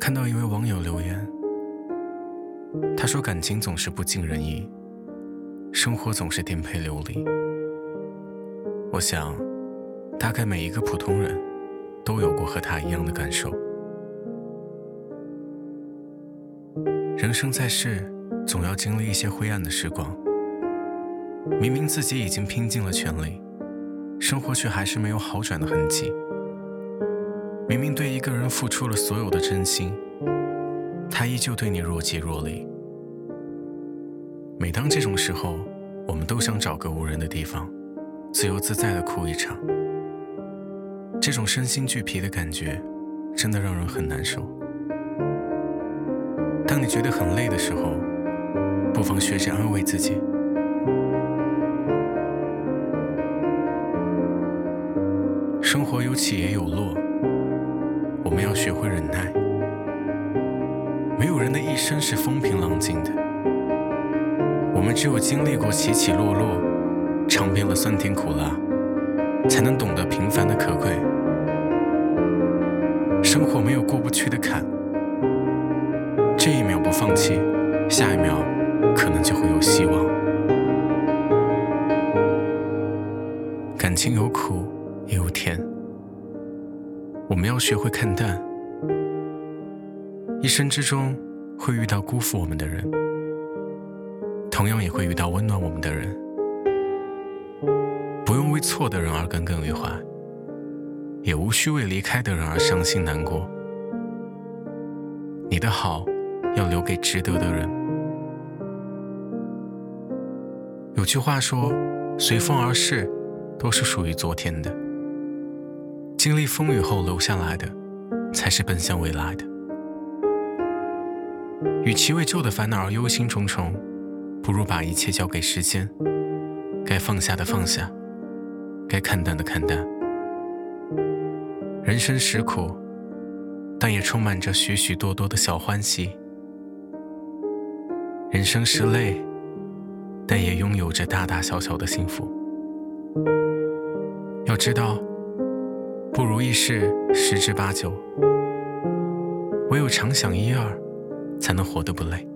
看到一位网友留言，他说：“感情总是不尽人意，生活总是颠沛流离。”我想，大概每一个普通人都有过和他一样的感受。人生在世，总要经历一些灰暗的时光。明明自己已经拼尽了全力，生活却还是没有好转的痕迹。明明对一个人付出了所有的真心，他依旧对你若即若离。每当这种时候，我们都想找个无人的地方，自由自在的哭一场。这种身心俱疲的感觉，真的让人很难受。当你觉得很累的时候，不妨学着安慰自己。生活有起也有落。我们要学会忍耐。没有人的一生是风平浪静的，我们只有经历过起起落落，尝遍了酸甜苦辣，才能懂得平凡的可贵。生活没有过不去的坎，这一秒不放弃，下一秒可能就会有希望。感情有苦也有甜。我们要学会看淡，一生之中会遇到辜负我们的人，同样也会遇到温暖我们的人。不用为错的人而耿耿于怀，也无需为离开的人而伤心难过。你的好要留给值得的人。有句话说：“随风而逝，都是属于昨天的。”经历风雨后留下来的，才是奔向未来的。与其为旧的烦恼而忧心忡忡，不如把一切交给时间。该放下的放下，该看淡的看淡。人生实苦，但也充满着许许多多的小欢喜。人生是累，但也拥有着大大小小的幸福。要知道。不如意事十之八九。唯有常想一二才能活得不累。